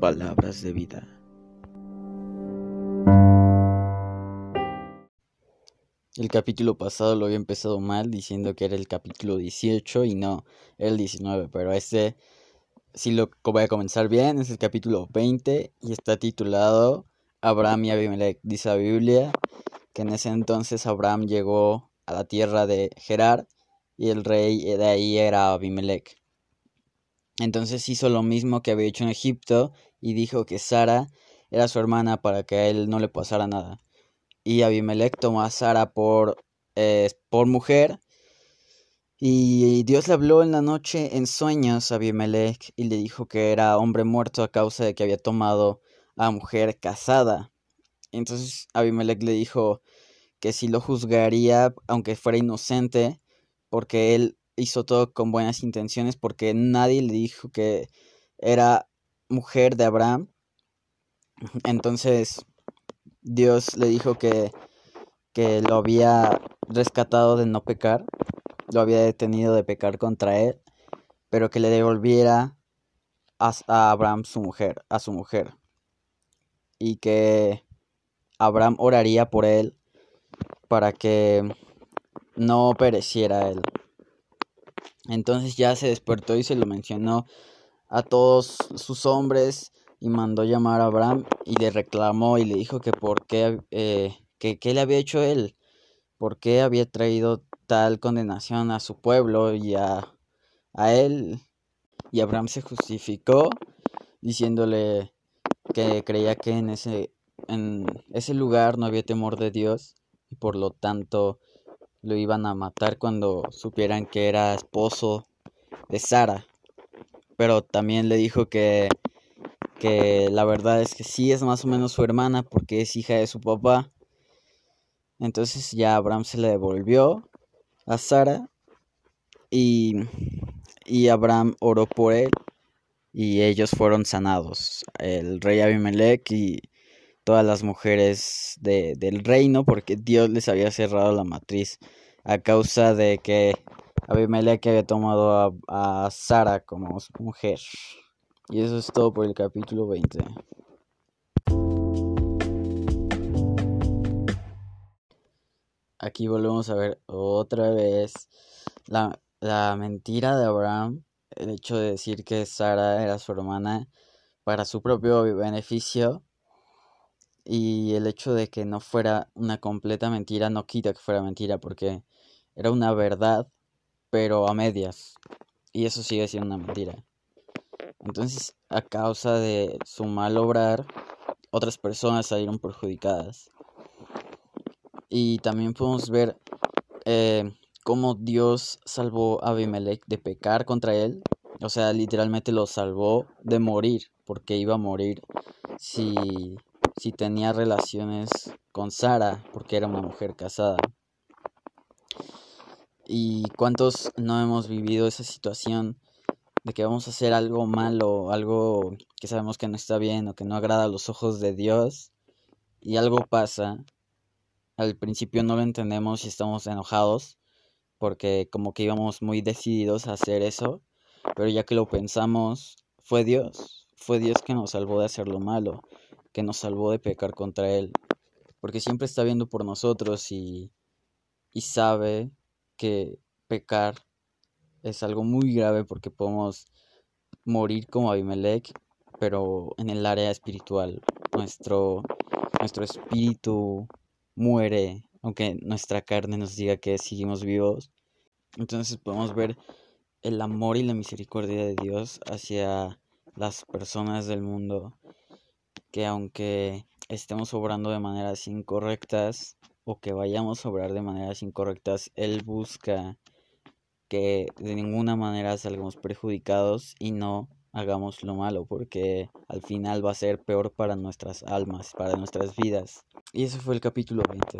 Palabras de vida. El capítulo pasado lo había empezado mal diciendo que era el capítulo 18 y no el 19, pero este sí lo voy a comenzar bien, es el capítulo 20 y está titulado Abraham y Abimelech. Dice la Biblia que en ese entonces Abraham llegó a la tierra de Gerar y el rey de ahí era Abimelech. Entonces hizo lo mismo que había hecho en Egipto y dijo que Sara era su hermana para que a él no le pasara nada. Y Abimelech tomó a Sara por, eh, por mujer. Y Dios le habló en la noche en sueños a Abimelech y le dijo que era hombre muerto a causa de que había tomado a mujer casada. Entonces Abimelech le dijo que si lo juzgaría aunque fuera inocente, porque él hizo todo con buenas intenciones porque nadie le dijo que era mujer de Abraham. Entonces Dios le dijo que, que lo había rescatado de no pecar, lo había detenido de pecar contra él, pero que le devolviera a, a Abraham su mujer, a su mujer. Y que Abraham oraría por él para que no pereciera él. Entonces ya se despertó y se lo mencionó a todos sus hombres y mandó llamar a Abraham y le reclamó y le dijo que por qué, eh, que, le había hecho él, por qué había traído tal condenación a su pueblo y a, a él. Y Abraham se justificó diciéndole que creía que en ese, en ese lugar no había temor de Dios y por lo tanto lo iban a matar cuando supieran que era esposo de Sara. Pero también le dijo que, que la verdad es que sí es más o menos su hermana porque es hija de su papá. Entonces ya Abraham se le devolvió a Sara y, y Abraham oró por él y ellos fueron sanados. El rey Abimelech y todas las mujeres de, del reino porque Dios les había cerrado la matriz a causa de que Abimelech había tomado a, a Sara como mujer. Y eso es todo por el capítulo 20. Aquí volvemos a ver otra vez la, la mentira de Abraham, el hecho de decir que Sara era su hermana para su propio beneficio y el hecho de que no fuera una completa mentira no quita que fuera mentira porque era una verdad, pero a medias. Y eso sigue siendo una mentira. Entonces, a causa de su mal obrar, otras personas salieron perjudicadas. Y también podemos ver eh, cómo Dios salvó a Abimelech de pecar contra él. O sea, literalmente lo salvó de morir, porque iba a morir si si tenía relaciones con Sara, porque era una mujer casada. ¿Y cuántos no hemos vivido esa situación de que vamos a hacer algo malo, algo que sabemos que no está bien o que no agrada a los ojos de Dios y algo pasa? Al principio no lo entendemos y estamos enojados porque como que íbamos muy decididos a hacer eso, pero ya que lo pensamos, fue Dios, fue Dios que nos salvó de hacer lo malo que nos salvó de pecar contra Él, porque siempre está viendo por nosotros y, y sabe que pecar es algo muy grave porque podemos morir como Abimelech, pero en el área espiritual. Nuestro, nuestro espíritu muere, aunque nuestra carne nos diga que seguimos vivos. Entonces podemos ver el amor y la misericordia de Dios hacia las personas del mundo que aunque estemos obrando de maneras incorrectas o que vayamos a obrar de maneras incorrectas, Él busca que de ninguna manera salgamos perjudicados y no hagamos lo malo, porque al final va a ser peor para nuestras almas, para nuestras vidas. Y ese fue el capítulo 20.